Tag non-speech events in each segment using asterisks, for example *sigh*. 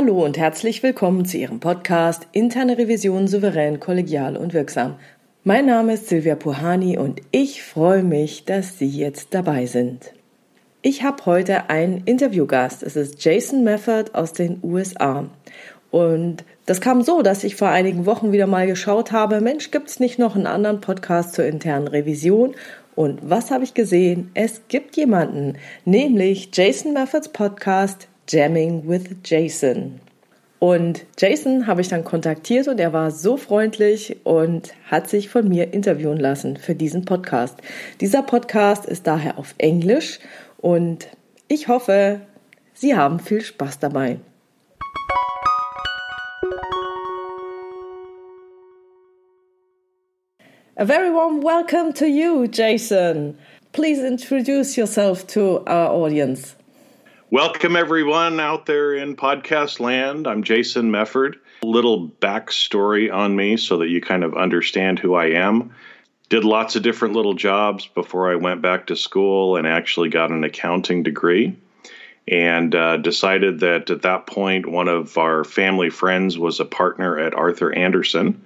Hallo und herzlich willkommen zu Ihrem Podcast Interne Revision souverän, kollegial und wirksam. Mein Name ist Silvia Puhani und ich freue mich, dass Sie jetzt dabei sind. Ich habe heute einen Interviewgast. Es ist Jason Mefford aus den USA. Und das kam so, dass ich vor einigen Wochen wieder mal geschaut habe, Mensch, gibt es nicht noch einen anderen Podcast zur internen Revision? Und was habe ich gesehen? Es gibt jemanden, nämlich Jason Meffords Podcast Jamming with Jason. Und Jason habe ich dann kontaktiert und er war so freundlich und hat sich von mir interviewen lassen für diesen Podcast. Dieser Podcast ist daher auf Englisch und ich hoffe, Sie haben viel Spaß dabei. A very warm welcome to you, Jason. Please introduce yourself to our audience. Welcome, everyone out there in podcast land. I'm Jason Mefford. A little backstory on me so that you kind of understand who I am. Did lots of different little jobs before I went back to school and actually got an accounting degree. And uh, decided that at that point, one of our family friends was a partner at Arthur Andersen.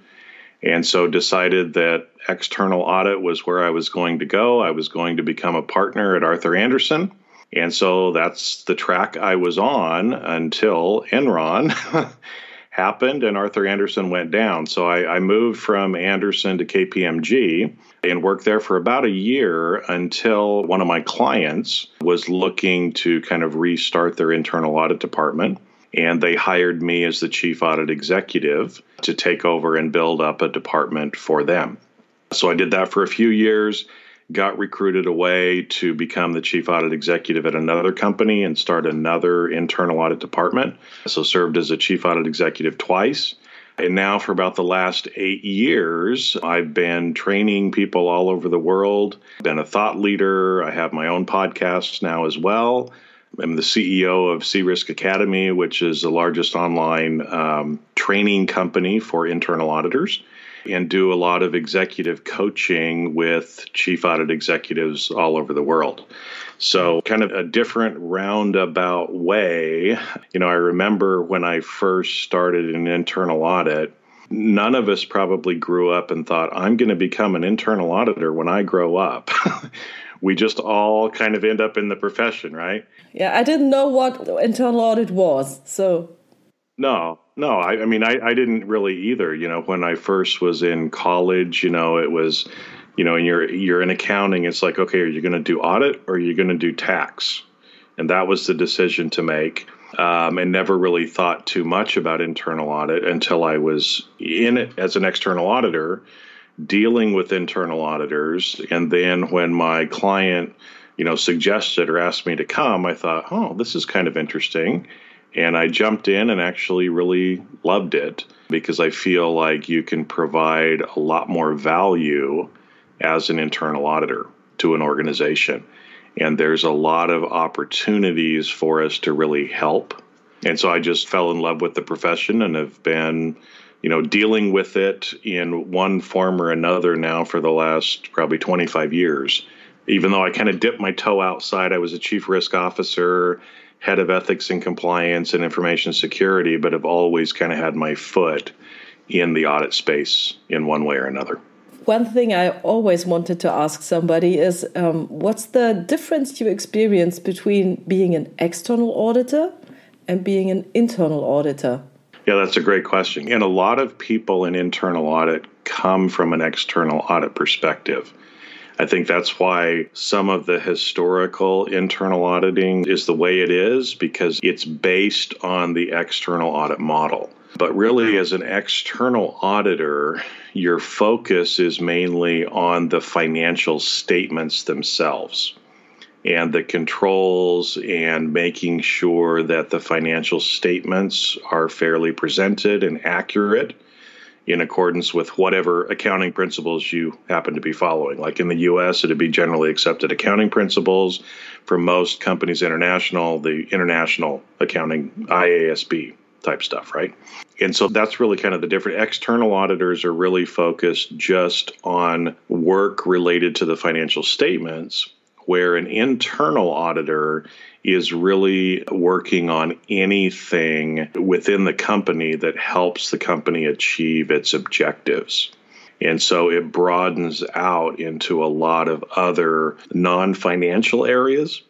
And so decided that external audit was where I was going to go. I was going to become a partner at Arthur Andersen and so that's the track I was on until Enron *laughs* happened and Arthur Andersen went down. So I, I, moved from Andersen to KPMG and worked there for about a year until one of my clients was looking to kind of restart their internal audit department. And they hired me as the chief audit executive to take over and build up a department for them. So I did that for a few years got recruited away to become the chief audit executive at another company and start another internal audit department. So served as a chief audit executive twice. And now, for about the last eight years, I've been training people all over the world, been a thought leader. I have my own podcasts now as well. I'm the CEO of Sea Risk Academy, which is the largest online um, training company for internal auditors and do a lot of executive coaching with chief audit executives all over the world. So, kind of a different roundabout way. You know, I remember when I first started an internal audit, none of us probably grew up and thought, I'm going to become an internal auditor when I grow up. *laughs* we just all kind of end up in the profession, right? Yeah, I didn't know what internal audit was. So, no, no, I, I mean, I, I didn't really either. You know, when I first was in college, you know, it was, you know, and you're you're in accounting. It's like, okay, are you going to do audit or are you going to do tax? And that was the decision to make. Um, and never really thought too much about internal audit until I was in it as an external auditor, dealing with internal auditors. And then when my client, you know, suggested or asked me to come, I thought, oh, this is kind of interesting and I jumped in and actually really loved it because I feel like you can provide a lot more value as an internal auditor to an organization. And there's a lot of opportunities for us to really help. And so I just fell in love with the profession and have been, you know, dealing with it in one form or another now for the last probably 25 years. Even though I kind of dipped my toe outside, I was a chief risk officer head of ethics and compliance and information security, but have always kind of had my foot in the audit space in one way or another. One thing I always wanted to ask somebody is um, what's the difference you experience between being an external auditor and being an internal auditor? Yeah, that's a great question. And a lot of people in internal audit come from an external audit perspective. I think that's why some of the historical internal auditing is the way it is because it's based on the external audit model. But really, as an external auditor, your focus is mainly on the financial statements themselves and the controls and making sure that the financial statements are fairly presented and accurate in accordance with whatever accounting principles you happen to be following. Like in the US, it'd be generally accepted accounting principles. For most companies international, the international accounting IASB type stuff, right? And so that's really kind of the different. External auditors are really focused just on work related to the financial statements, where an internal auditor is really working on anything within the company that helps the company achieve its objectives. And so it broadens out into a lot of other non financial areas,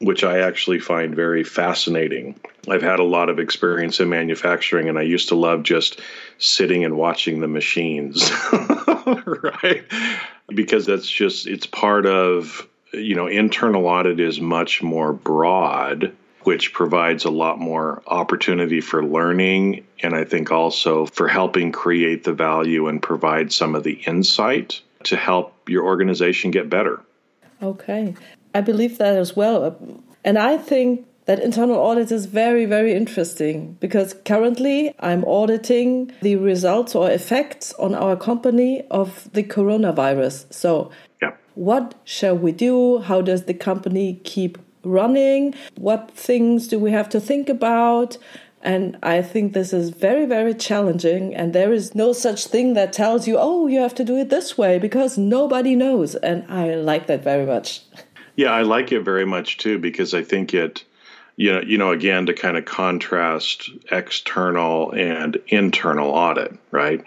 which I actually find very fascinating. I've had a lot of experience in manufacturing, and I used to love just sitting and watching the machines, *laughs* right? Because that's just, it's part of, you know, internal audit is much more broad which provides a lot more opportunity for learning and I think also for helping create the value and provide some of the insight to help your organization get better. Okay. I believe that as well. And I think that internal audit is very, very interesting because currently I'm auditing the results or effects on our company of the coronavirus. So. What shall we do? How does the company keep running? What things do we have to think about? And I think this is very, very challenging. And there is no such thing that tells you, oh, you have to do it this way because nobody knows. And I like that very much. Yeah, I like it very much too because I think it, you know, you know, again to kind of contrast external and internal audit, right?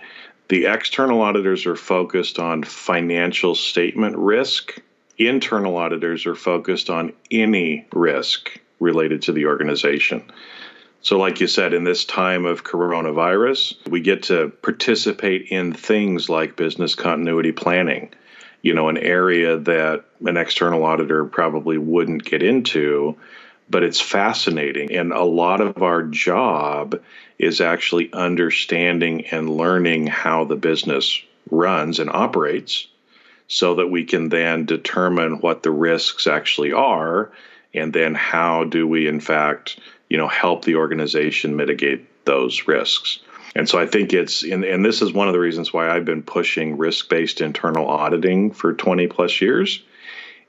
The external auditors are focused on financial statement risk internal auditors are focused on any risk related to the organization. So, like you said, in this time of coronavirus, we get to participate in things like business continuity planning, you know, an area that an external auditor probably wouldn't get into, but it's fascinating. And a lot of our job is actually understanding and learning how the business runs and operates so that we can then determine what the risks actually are and then how do we in fact you know help the organization mitigate those risks. And so i think it's and, and this is one of the reasons why i've been pushing risk-based internal auditing for 20 plus years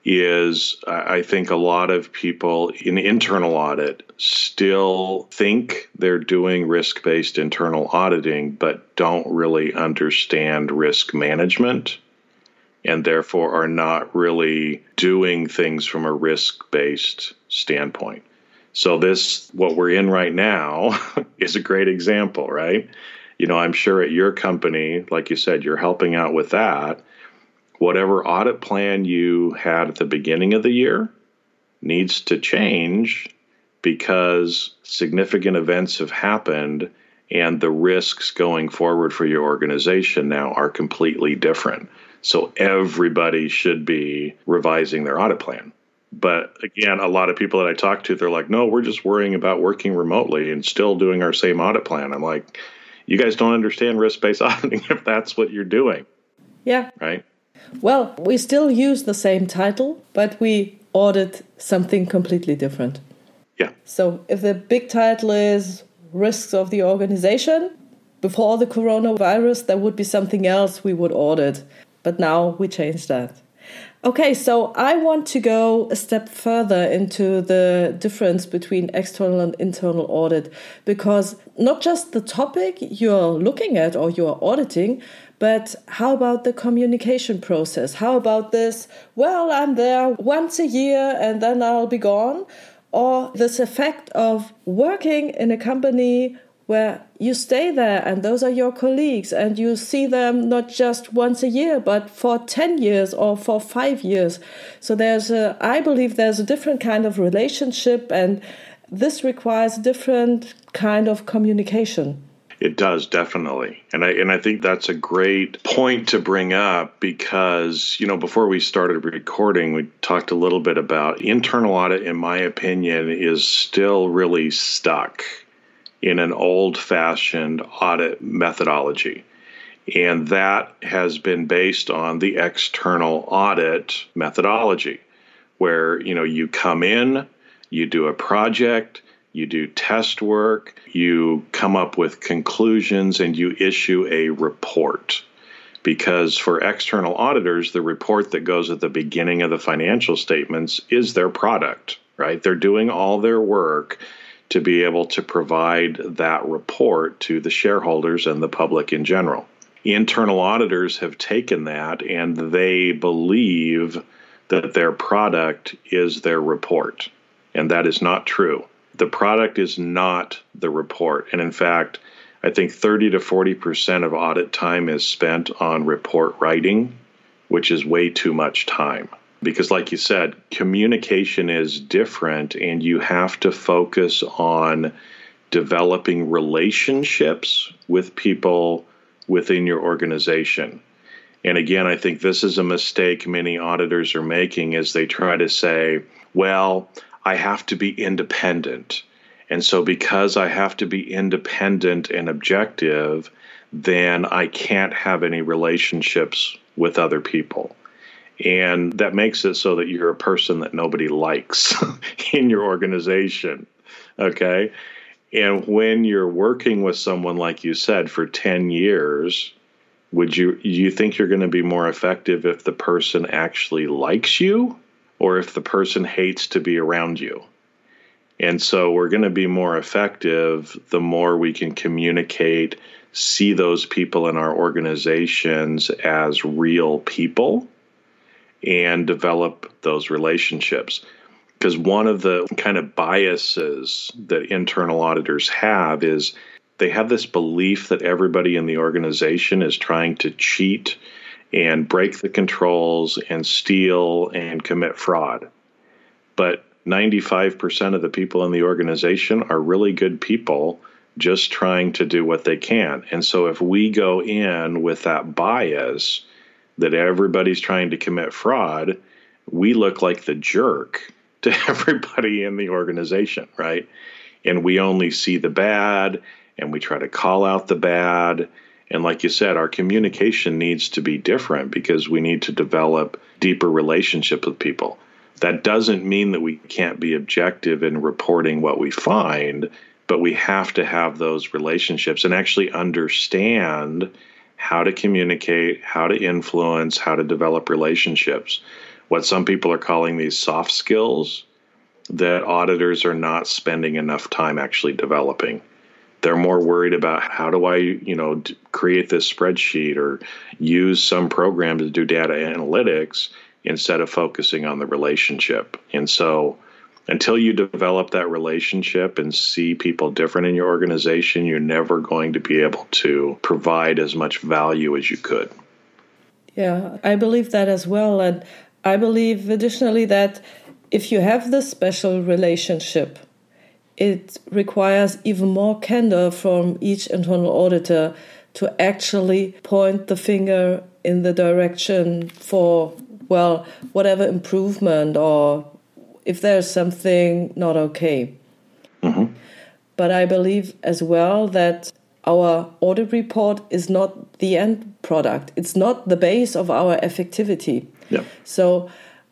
is i think a lot of people in internal audit still think they're doing risk-based internal auditing but don't really understand risk management and therefore are not really doing things from a risk based standpoint. So, this, what we're in right now, *laughs* is a great example, right? You know, I'm sure at your company, like you said, you're helping out with that. Whatever audit plan you had at the beginning of the year needs to change because significant events have happened and the risks going forward for your organization now are completely different. So everybody should be revising their audit plan. But again, a lot of people that I talk to, they're like, no, we're just worrying about working remotely and still doing our same audit plan. I'm like, you guys don't understand risk based *laughs* auditing if that's what you're doing. Yeah. Right. Well, we still use the same title, but we audit something completely different. Yeah. So if the big title is risks of the organization, before the coronavirus, there would be something else we would audit. But now we change that. Okay, so I want to go a step further into the difference between external and internal audit because not just the topic you're looking at or you're auditing, but how about the communication process? How about this? Well, I'm there once a year and then I'll be gone. Or this effect of working in a company where you stay there and those are your colleagues and you see them not just once a year but for 10 years or for 5 years so there's a i believe there's a different kind of relationship and this requires a different kind of communication it does definitely. And I and I think that's a great point to bring up because, you know, before we started recording, we talked a little bit about internal audit in my opinion is still really stuck in an old fashioned audit methodology. And that has been based on the external audit methodology, where you know you come in, you do a project, you do test work, you come up with conclusions, and you issue a report. Because for external auditors, the report that goes at the beginning of the financial statements is their product, right? They're doing all their work to be able to provide that report to the shareholders and the public in general. Internal auditors have taken that and they believe that their product is their report. And that is not true. The product is not the report. And in fact, I think 30 to 40% of audit time is spent on report writing, which is way too much time. Because, like you said, communication is different, and you have to focus on developing relationships with people within your organization. And again, I think this is a mistake many auditors are making as they try to say, well, I have to be independent. And so, because I have to be independent and objective, then I can't have any relationships with other people. And that makes it so that you're a person that nobody likes *laughs* in your organization. Okay. And when you're working with someone, like you said, for 10 years, would you you think you're going to be more effective if the person actually likes you or if the person hates to be around you? And so we're going to be more effective the more we can communicate, see those people in our organizations as real people and develop those relationships. Because one of the kind of biases that internal auditors have is they have this belief that everybody in the organization is trying to cheat and break the controls and steal and commit fraud. But 95% of the people in the organization are really good people just trying to do what they can. And so if we go in with that bias that everybody's trying to commit fraud, we look like the jerk *laughs* to everybody in the organization, right? And we only see the bad and we try to call out the bad. And like you said, our communication needs to be different because we need to develop deeper relationships with people. That doesn't mean that we can't be objective in reporting what we find, but we have to have those relationships and actually understand how to communicate, how to influence, how to develop relationships what some people are calling these soft skills that auditors are not spending enough time actually developing. They're more worried about how do I, you know, create this spreadsheet or use some program to do data analytics instead of focusing on the relationship. And so, until you develop that relationship and see people different in your organization, you're never going to be able to provide as much value as you could. Yeah, I believe that as well. And I believe additionally that if you have this special relationship, it requires even more candor from each internal auditor to actually point the finger in the direction for, well, whatever improvement or if there's something not okay. Mm-hmm. But I believe as well that our audit report is not the end product, it's not the base of our effectivity. Yeah. So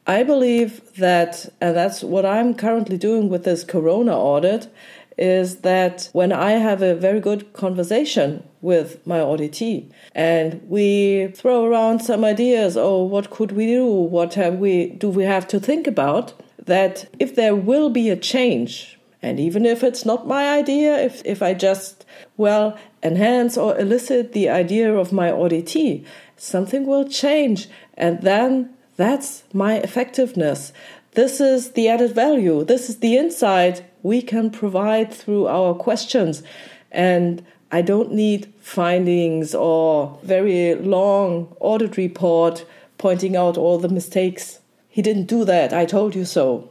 I believe that, and that's what I'm currently doing with this corona audit, is that when I have a very good conversation with my auditee and we throw around some ideas, oh, what could we do? What have we do we have to think about? That if there will be a change, and even if it's not my idea, if, if I just, well, enhance or elicit the idea of my auditee, something will change. And then that's my effectiveness. This is the added value. This is the insight we can provide through our questions. And I don't need findings or very long audit report pointing out all the mistakes. He didn't do that. I told you so.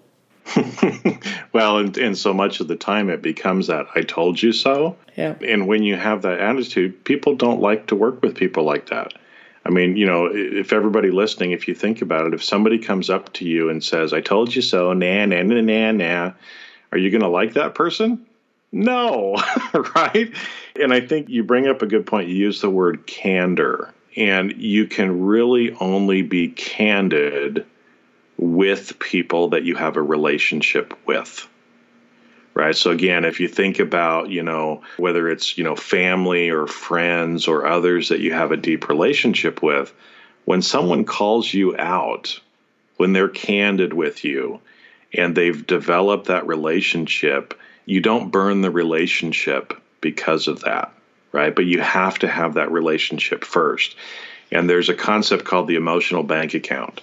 *laughs* well, and, and so much of the time it becomes that I told you so. Yeah. And when you have that attitude, people don't like to work with people like that. I mean, you know, if everybody listening, if you think about it, if somebody comes up to you and says, I told you so, nah, nah, nah, nah, nah, are you going to like that person? No, *laughs* right? And I think you bring up a good point. You use the word candor, and you can really only be candid with people that you have a relationship with right? So again if you think about you know whether it's you know family or friends or others that you have a deep relationship with when someone calls you out when they're candid with you and they've developed that relationship you don't burn the relationship because of that right? But you have to have that relationship first. And there's a concept called the emotional bank account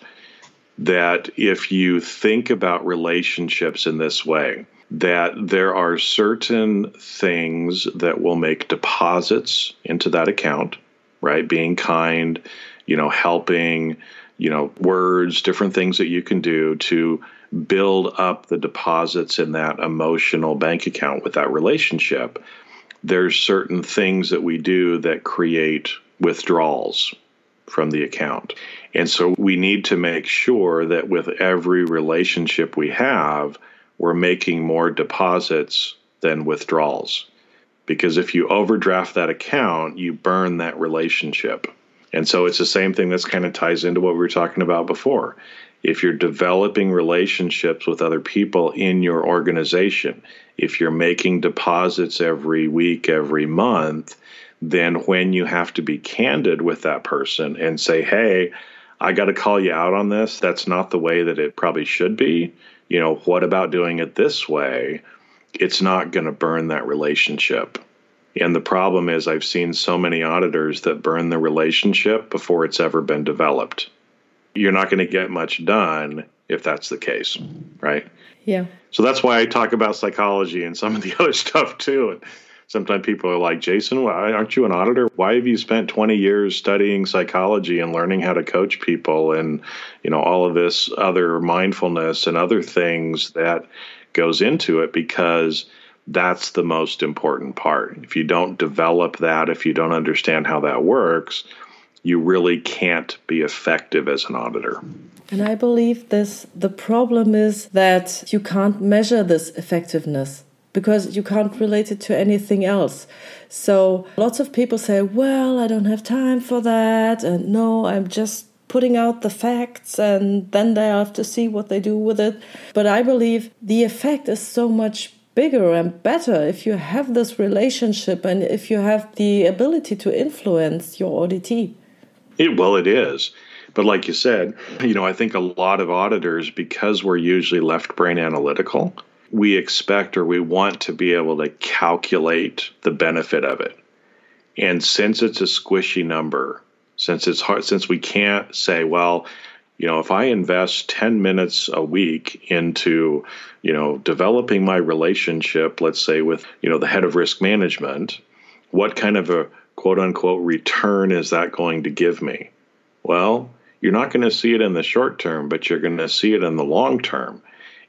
that if you think about relationships in this way, that there are certain things that will make deposits into that account, right? Being kind, you know, helping, you know, words, different things that you can do to build up the deposits in that emotional bank account with that relationship. There's certain things that we do that create withdrawals from the account. And so we need to make sure that with every relationship we have, we're making more deposits than withdrawals. Because if you overdraft that account, you burn that relationship. And so it's the same thing that's kind of ties into what we were talking about before. If you're developing relationships with other people in your organization, if you're making deposits every week, every month, then when you have to be candid with that person and say, hey, I got to call you out on this, that's not the way that it probably should be. You know, what about doing it this way? It's not going to burn that relationship. And the problem is, I've seen so many auditors that burn the relationship before it's ever been developed. You're not going to get much done if that's the case, right? Yeah. So that's why I talk about psychology and some of the *laughs* other stuff too. Sometimes people are like, Jason, why aren't you an auditor? Why have you spent 20 years studying psychology and learning how to coach people and, you know, all of this other mindfulness and other things that goes into it? Because that's the most important part. If you don't develop that, if you don't understand how that works, you really can't be effective as an auditor. And I believe this the problem is that you can't measure this effectiveness because you can't relate it to anything else. So lots of people say, "Well, I don't have time for that." And no, I'm just putting out the facts and then they have to see what they do with it. But I believe the effect is so much bigger and better if you have this relationship and if you have the ability to influence your auditee. It, well, it is. But like you said, you know, I think a lot of auditors, because we're usually left brain analytical, we expect or we want to be able to calculate the benefit of it. And since it's a squishy number, since it's hard, since we can't say, well, you know, if I invest 10 minutes a week into, you know, developing my relationship, let's say with, you know, the head of risk management, what kind of a quote unquote return is that going to give me? Well, you're not going to see it in the short term, but you're going to see it in the long term.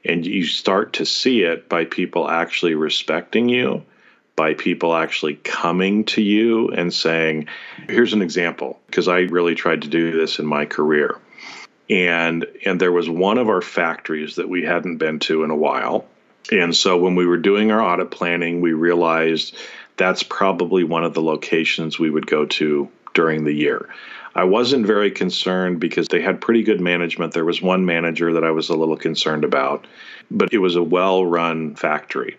And you start to see it by people actually respecting you, by people actually coming to you and saying, here's an example, because I really tried to do this in my career. And and there was one of our factories that we hadn't been to in a while. And so when we were doing our audit planning we realized that's probably one of the locations we would go to during the year i wasn't very concerned because they had pretty good management. There was one manager that i was a little concerned about but it was a well run factory.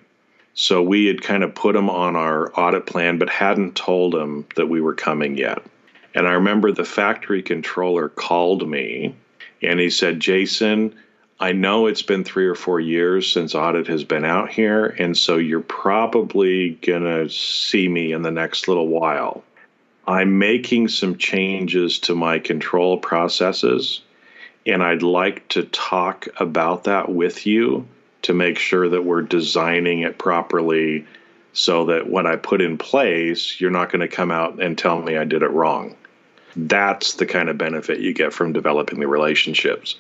So we had kind of put them on our audit plan but hadn't told them that we were coming yet. And i remember the factory controller called me and he said, Jason, I know it's been three or four years since audit has been out here, and so you're probably going to see me in the next little while. I'm making some changes to my control processes, and I'd like to talk about that with you to make sure that we're designing it properly so that when I put in place, you're not going to come out and tell me I did it wrong. That's the kind of benefit you get from developing the relationships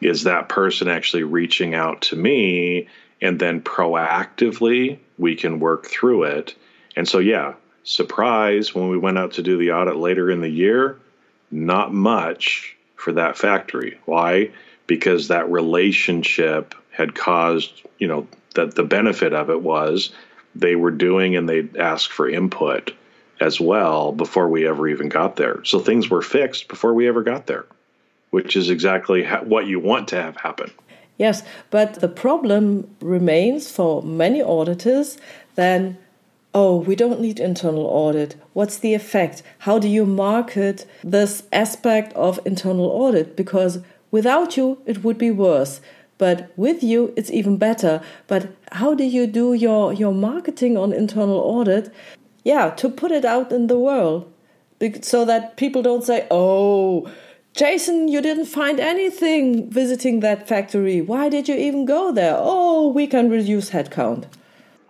is that person actually reaching out to me and then proactively we can work through it. And so yeah surprise when we went out to do the audit later in the year not much for that factory why because that relationship had caused you know that the benefit of it was they were doing and they'd ask for input as well before we ever even got there. So things were fixed before we ever got there, which is exactly ha- what you want to have happen. Yes, but the problem remains for many auditors then oh, we don't need internal audit. What's the effect? How do you market this aspect of internal audit? Because without you, it would be worse. But with you, it's even better. But how do you do your, your marketing on internal audit yeah, to put it out in the world so that people don't say, oh, Jason, you didn't find anything visiting that factory. Why did you even go there? Oh, we can reduce headcount.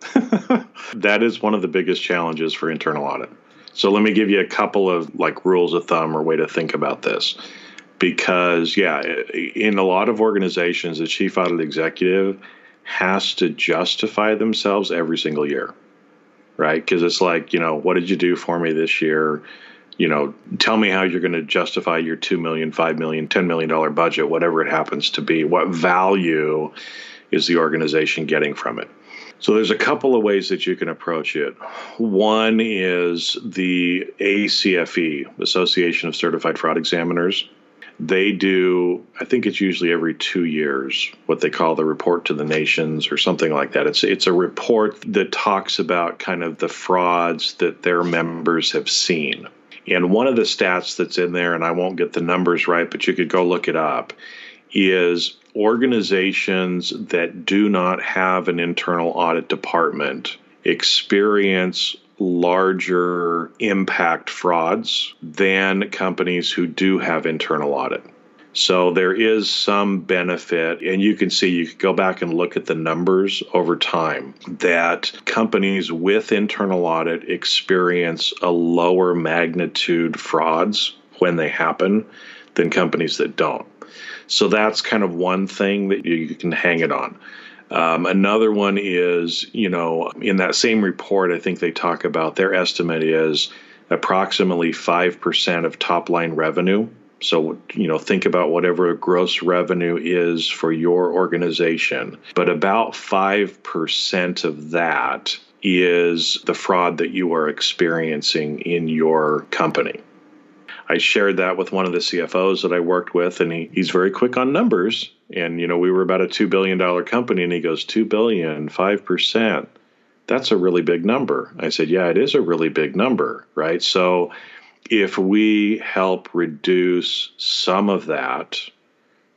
*laughs* that is one of the biggest challenges for internal audit. So let me give you a couple of like rules of thumb or way to think about this. Because yeah, in a lot of organizations, the chief audit executive has to justify themselves every single year. Right? Because it's like, you know, what did you do for me this year? You know, tell me how you're going to justify your two million, five million, ten million dollar budget, whatever it happens to be. What value is the organization getting from it? So there's a couple of ways that you can approach it. One is the ACFE, Association of Certified Fraud Examiners. They do, I think it's usually every two years, what they call the report to the nations or something like that. It's it's a report that talks about kind of the frauds that their members have seen. And one of the stats that's in there, and I won't get the numbers right, but you could go look it up, is organizations that do not have an internal audit department experience larger impact frauds than companies who do have internal audit. So there is some benefit, and you can see, you could go back and look at the numbers over time that companies with internal audit experience a lower magnitude frauds when they happen than companies that don't. So that's kind of one thing that you can hang it on. Um, another one is, you know, in that same report, I think they talk about their estimate is approximately 5% of top line revenue. So, you know, think about whatever gross revenue is for your organization, but about 5% of that is the fraud that you are experiencing in your company. I shared that with one of the CFOs that I worked with, and he, he's very quick on numbers. And, you know, we were about a $2 billion company, and he goes, $2 billion, 5%. That's a really big number. I said, Yeah, it is a really big number, right? So if we help reduce some of that,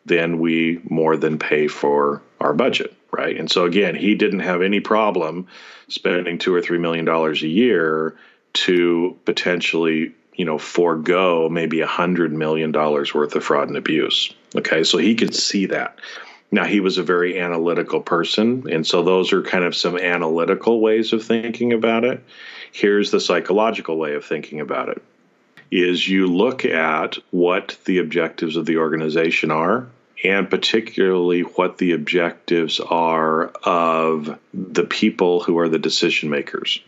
then we more than pay for our budget, right? And so again, he didn't have any problem spending two or three million dollars a year to potentially you know, forego maybe a hundred million dollars worth of fraud and abuse. Okay, so he could see that. Now he was a very analytical person, and so those are kind of some analytical ways of thinking about it. Here's the psychological way of thinking about it is you look at what the objectives of the organization are and particularly what the objectives are of the people who are the decision makers.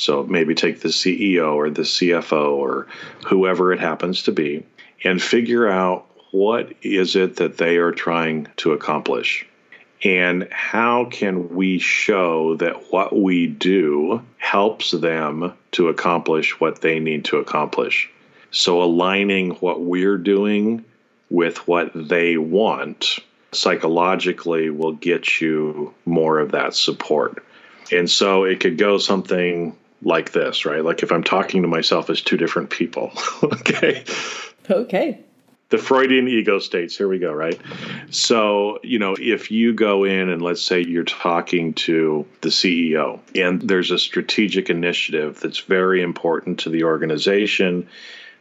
So maybe take the CEO or the CFO or whoever it happens to be and figure out what is it that they are trying to accomplish and how can we show that what we do helps them to accomplish what they need to accomplish. So aligning what we're doing with what they want psychologically will get you more of that support. And so it could go something like this, right? Like if I'm talking to myself as two different people. *laughs* okay. Okay. The Freudian ego states. Here we go, right? So, you know, if you go in and let's say you're talking to the CEO and there's a strategic initiative that's very important to the organization,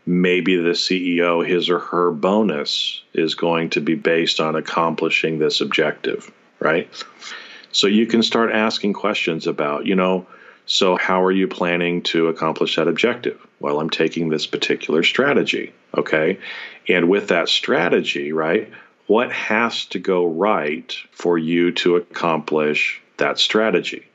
maybe the CEO, his or her bonus is going to be based on accomplishing this objective, right? So you can start asking questions about, you know, so, how are you planning to accomplish that objective? Well, I'm taking this particular strategy. Okay. And with that strategy, right, what has to go right for you to accomplish that strategy?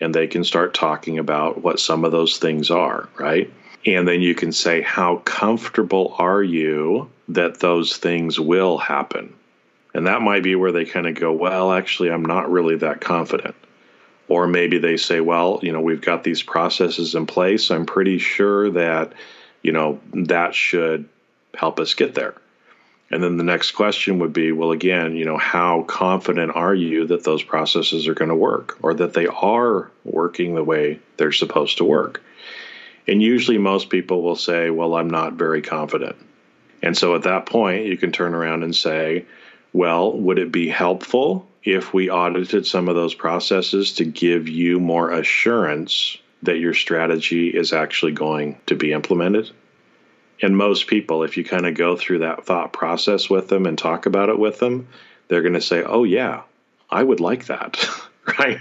And they can start talking about what some of those things are, right? And then you can say, how comfortable are you that those things will happen? And that might be where they kind of go, well, actually, I'm not really that confident. Or maybe they say, well, you know, we've got these processes in place. I'm pretty sure that, you know, that should help us get there. And then the next question would be, well, again, you know, how confident are you that those processes are going to work or that they are working the way they're supposed to work? And usually most people will say, well, I'm not very confident. And so at that point, you can turn around and say, well, would it be helpful if we audited some of those processes to give you more assurance that your strategy is actually going to be implemented? And most people, if you kind of go through that thought process with them and talk about it with them, they're going to say, oh, yeah, I would like that. *laughs* right?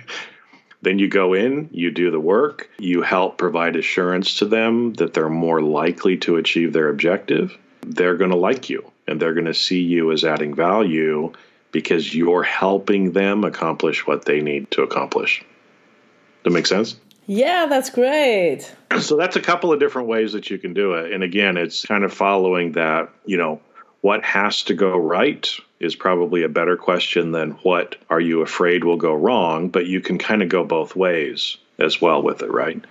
Then you go in, you do the work, you help provide assurance to them that they're more likely to achieve their objective. They're going to like you and they're going to see you as adding value because you're helping them accomplish what they need to accomplish. That make sense? Yeah, that's great. So that's a couple of different ways that you can do it. And again, it's kind of following that, you know, what has to go right is probably a better question than what are you afraid will go wrong, but you can kind of go both ways as well with it, right?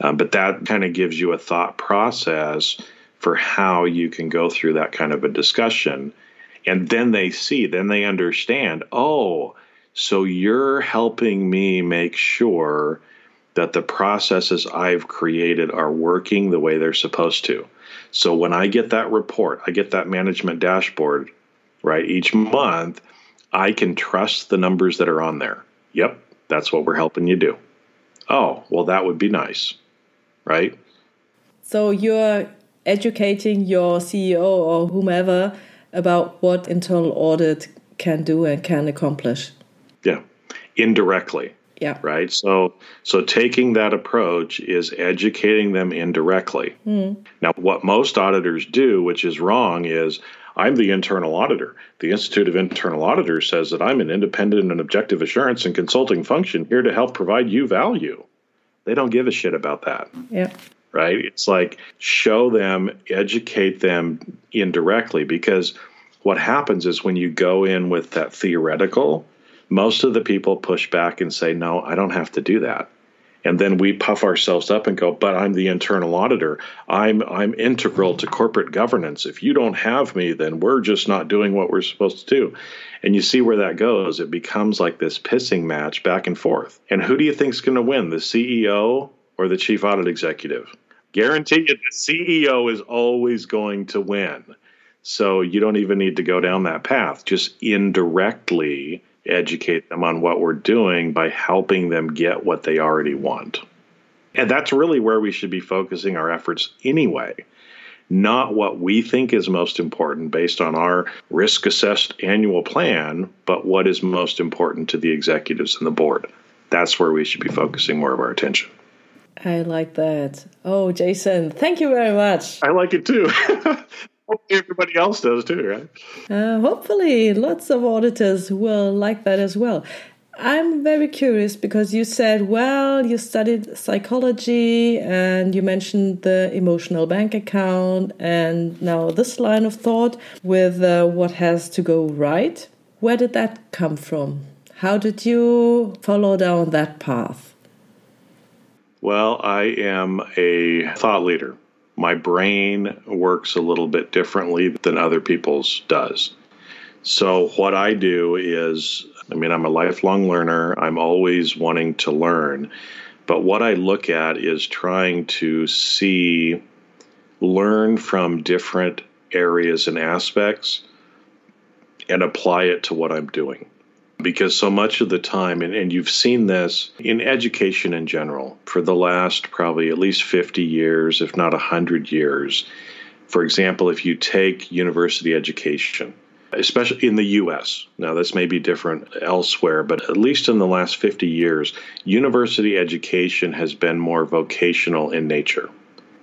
Um, but that kind of gives you a thought process for how you can go through that kind of a discussion. And then they see, then they understand, oh, so you're helping me make sure that the processes I've created are working the way they're supposed to. So when I get that report, I get that management dashboard, right, each month, I can trust the numbers that are on there. Yep, that's what we're helping you do. Oh, well, that would be nice, right? So you're educating your CEO or whomever about what internal audit can do and can accomplish. Yeah, indirectly. Yeah. Right. So so taking that approach is educating them indirectly. Mm. Now, what most auditors do, which is wrong, is I'm the internal auditor. The Institute of Internal Auditors says that I'm an independent and objective assurance and consulting function here to help provide you value. They don't give a shit about that. Yeah. Right? It's like show them, educate them indirectly because what happens is when you go in with that theoretical, most of the people push back and say, no, I don't have to do that. And then we puff ourselves up and go, but I'm the internal auditor. I'm I'm integral to corporate governance. If you don't have me, then we're just not doing what we're supposed to do. And you see where that goes. It becomes like this pissing match back and forth. And who do you think is going to win, the CEO or the chief audit executive? Guarantee you the CEO is always going to win. So you don't even need to go down that path. Just indirectly educate them on what we're doing by helping them get what they already want. And that's really where we should be focusing our efforts anyway. Not what we think is most important based on our risk assessed annual plan, but what is most important to the executives and the board. That's where we should be focusing more of our attention. I like that. Oh, Jason, thank you very much. I like it too. *laughs* Hopefully, everybody else does too, right? Uh, hopefully, lots of auditors will like that as well. I'm very curious because you said, well, you studied psychology and you mentioned the emotional bank account and now this line of thought with uh, what has to go right. Where did that come from? How did you follow down that path? Well, I am a thought leader my brain works a little bit differently than other people's does. So, what I do is, I mean, I'm a lifelong learner, I'm always wanting to learn. But what I look at is trying to see, learn from different areas and aspects and apply it to what I'm doing because so much of the time, and, and you've seen this in education in general for the last probably at least 50 years, if not 100 years. For example, if you take university education, especially in the US. Now, this may be different elsewhere, but at least in the last 50 years, university education has been more vocational in nature.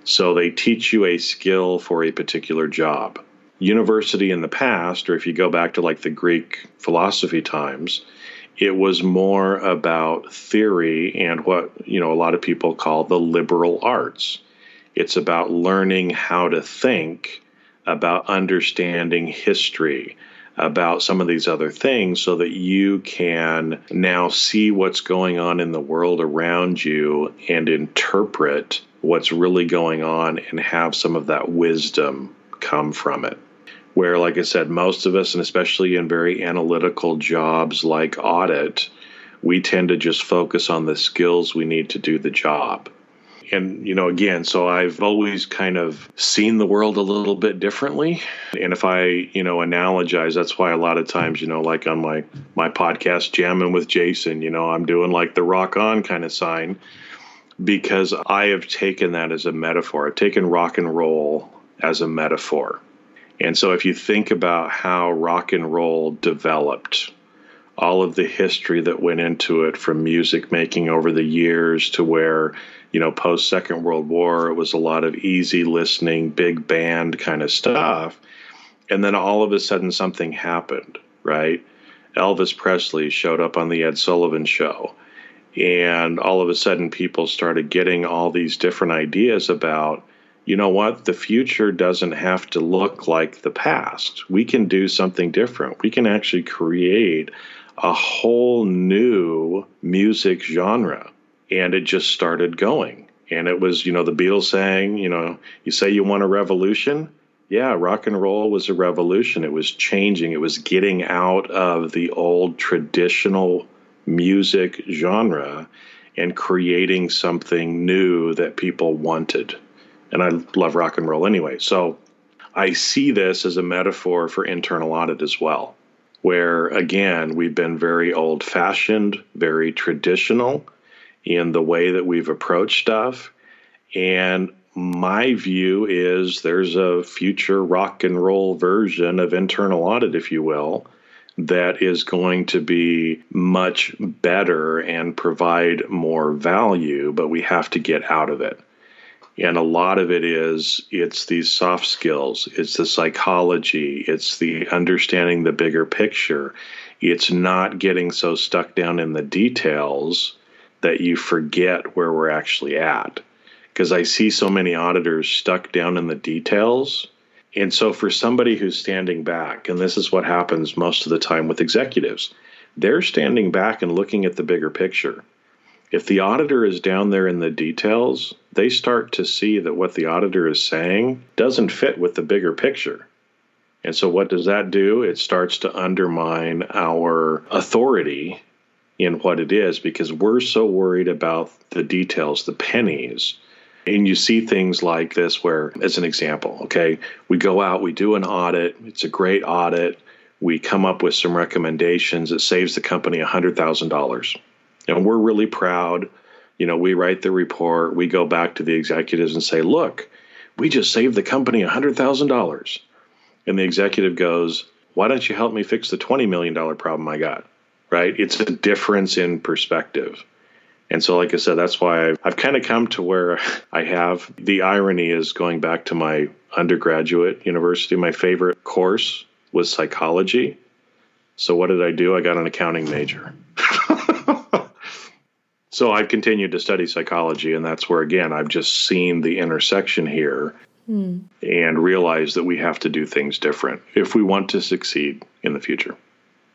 So they teach you a skill for a particular job university in the past, or if you go back to like the Greek philosophy times, it was more about theory and what you know a lot of people call the liberal arts. It's about learning how to think, about understanding history, about some of these other things so that you can now see what's going on in the world around you and interpret what's really going on and have some of that wisdom come from it where, like I said, most of us, and especially in very analytical jobs like audit, we tend to just focus on the skills we need to do the job. And, you know, again, so I've always kind of seen the world a little bit differently. And if I, you know, analogize, that's why a lot of times, you know, like on my, my podcast, Jamming with Jason, you know, I'm doing like the rock on kind of sign because I have taken that as a metaphor. I've taken rock and roll as a metaphor. And so if you think about how rock and roll developed, all of the history that went into it from music making over the years to where, you know, post Second World War, it was a lot of easy listening, big band kind of stuff. And then all of a sudden something happened, right? Elvis Presley showed up on the Ed Sullivan show. And all of a sudden, people started getting all these different ideas about, you know what, the future doesn't have to look like the past. We can do something different. We can actually create a whole new music genre. And it just started going. And it was, you know, the Beatles saying, you know, you say you want a revolution. Yeah, rock and roll was a revolution. It was changing, it was getting out of the old traditional music genre and creating something new that people wanted. And I love rock and roll anyway. So I see this as a metaphor for internal audit as well where again we've been very old fashioned, very traditional in the way that we've approached stuff. And my view is there's a future rock and roll version of internal audit, if you will, that is going to be much better and provide more value, but we have to get out of it. And a lot of it is it's these soft skills, it's the psychology, it's the understanding the bigger picture. It's not getting so stuck down in the details that you forget where we're actually at. Because I see so many auditors stuck down in the details. And so, for somebody who's standing back, and this is what happens most of the time with executives, they're standing back and looking at the bigger picture if the auditor is down there in the details, they start to see that what the auditor is saying doesn't fit with the bigger picture. And so, what does that do? It starts to undermine our authority in what it is because we're so worried about the details, the pennies. And you see things like this where, as an example, okay, we go out, we do an audit, it's a great audit, we come up with some recommendations, it saves the company $100,000 and we're really proud. You know, we write the report, we go back to the executives and say, look, we just saved the company $100,000. And the executive goes, why don't you help me fix the $20 million problem I got? Right? It's a difference in perspective. And so, like I said, that's why I've, I've kind of come to where *laughs* I have the irony is going back to my undergraduate university. My favorite course was psychology. So, what did I do? I got an accounting major. So I've continued to study psychology, and that's where, again, I've just seen the intersection here mm. and realized that we have to do things different if we want to succeed in the future.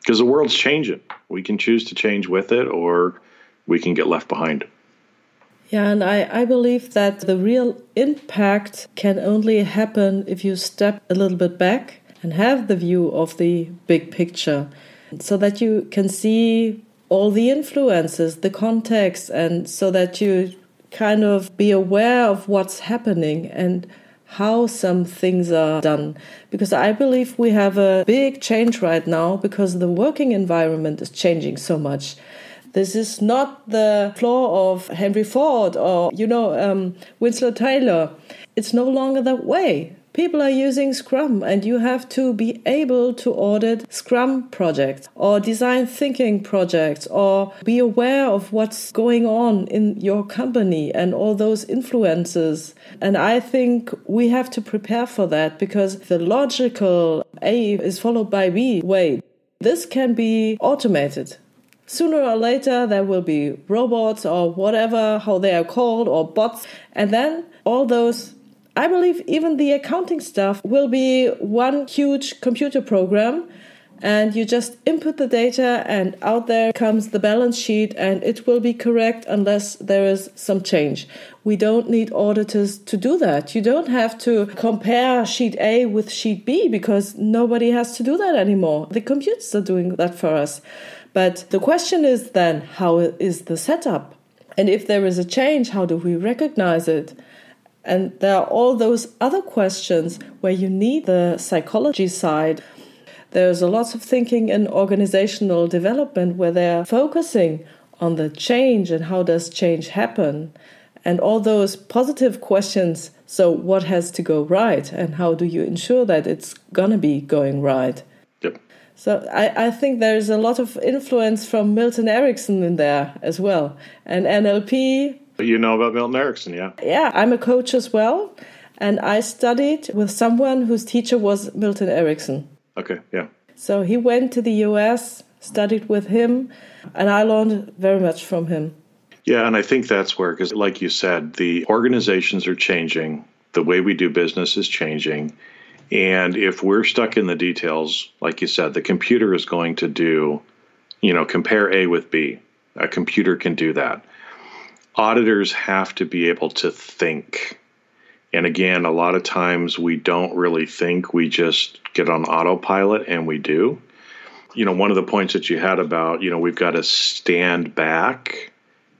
Because the world's changing. We can choose to change with it, or we can get left behind. Yeah, and I, I believe that the real impact can only happen if you step a little bit back and have the view of the big picture so that you can see all the influences, the context, and so that you kind of be aware of what's happening and how some things are done. Because I believe we have a big change right now because the working environment is changing so much. This is not the floor of Henry Ford or, you know, um, Winslow Taylor. It's no longer that way. People are using Scrum, and you have to be able to audit Scrum projects or design thinking projects or be aware of what's going on in your company and all those influences. And I think we have to prepare for that because the logical A is followed by B way. This can be automated sooner or later there will be robots or whatever how they are called or bots and then all those I believe even the accounting stuff will be one huge computer program and you just input the data and out there comes the balance sheet and it will be correct unless there is some change. We don't need auditors to do that. You don't have to compare sheet A with sheet B because nobody has to do that anymore. The computers are doing that for us. But the question is then how is the setup? And if there is a change, how do we recognize it? And there are all those other questions where you need the psychology side. There's a lot of thinking in organizational development where they're focusing on the change and how does change happen. And all those positive questions so, what has to go right, and how do you ensure that it's gonna be going right? Yep. So, I, I think there's a lot of influence from Milton Erickson in there as well, and NLP. You know about Milton Erickson, yeah? Yeah, I'm a coach as well, and I studied with someone whose teacher was Milton Erickson. Okay, yeah. So, he went to the US, studied with him, and I learned very much from him. Yeah, and I think that's where, because like you said, the organizations are changing, the way we do business is changing. And if we're stuck in the details, like you said, the computer is going to do, you know, compare A with B. A computer can do that. Auditors have to be able to think. And again, a lot of times we don't really think, we just get on autopilot and we do. You know, one of the points that you had about, you know, we've got to stand back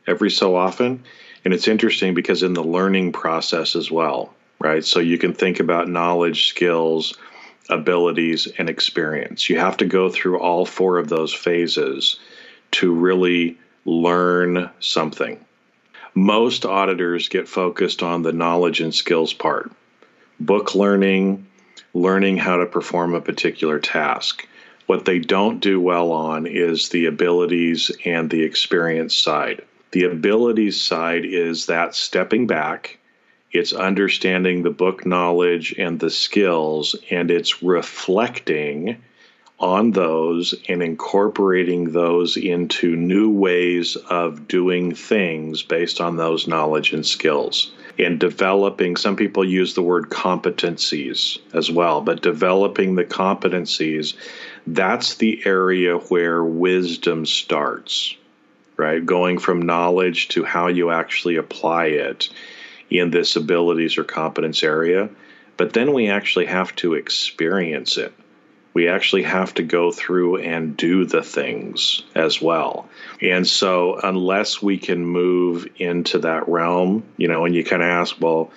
every so often. And it's interesting because in the learning process as well, right? So you can think about knowledge, skills, abilities, and experience. You have to go through all four of those phases to really learn something. Most auditors get focused on the knowledge and skills part book learning, learning how to perform a particular task. What they don't do well on is the abilities and the experience side. The abilities side is that stepping back, it's understanding the book knowledge and the skills, and it's reflecting on those and incorporating those into new ways of doing things based on those knowledge and skills. And developing, some people use the word competencies as well, but developing the competencies, that's the area where wisdom starts right? Going from knowledge to how you actually apply it in this abilities or competence area. But then we actually have to experience it. We actually have to go through and do the things as well. And so, unless we can move into that realm, you know, and you kind of ask, well,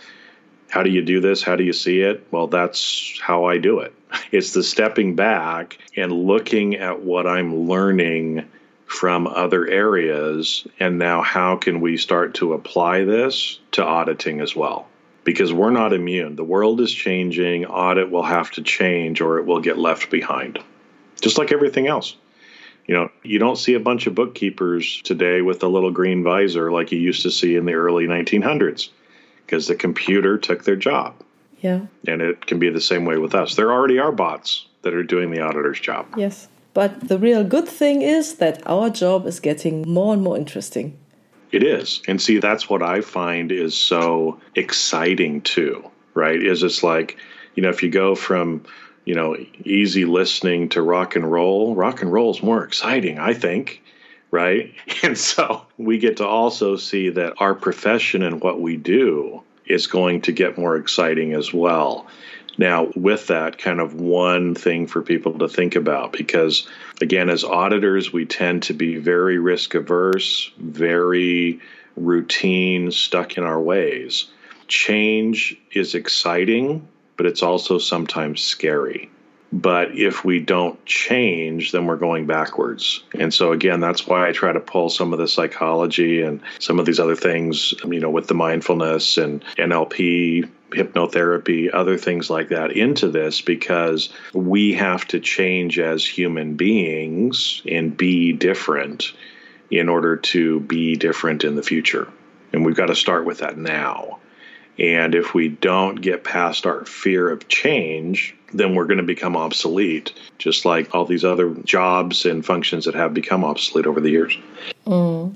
how do you do this? How do you see it? Well, that's how I do it. *laughs* It's the stepping back and looking at what I'm learning from other areas. And now, how can we start to apply this to auditing as well? Because we're not immune. The world is changing. Audit will have to change or it will get left behind, just like everything else. You know, you don't see a bunch of bookkeepers today with a little green visor like you used to see in the early 1900s because the computer took their job. Yeah. And it can be the same way with us. There already are bots that are doing the auditor's job. Yes. But the real good thing is that our job is getting more and more interesting. It is. And see, that's what I find is so exciting too, right? Is it's like, you know, if you go from, you know, easy listening to rock and roll, rock and roll is more exciting, I think, right? *laughs* And so we get to also see that our profession and what we do is going to get more exciting as well. Now, with that, kind of one thing for people to think about because, again, as auditors, we tend to be very risk averse, very routine, stuck in our ways. Change is exciting, but it's also sometimes scary. But if we don't change, then we're going backwards. And so, again, that's why I try to pull some of the psychology and some of these other things, you know, with the mindfulness and NLP, hypnotherapy, other things like that into this because we have to change as human beings and be different in order to be different in the future. And we've got to start with that now. And if we don't get past our fear of change, then we're going to become obsolete, just like all these other jobs and functions that have become obsolete over the years. Mm.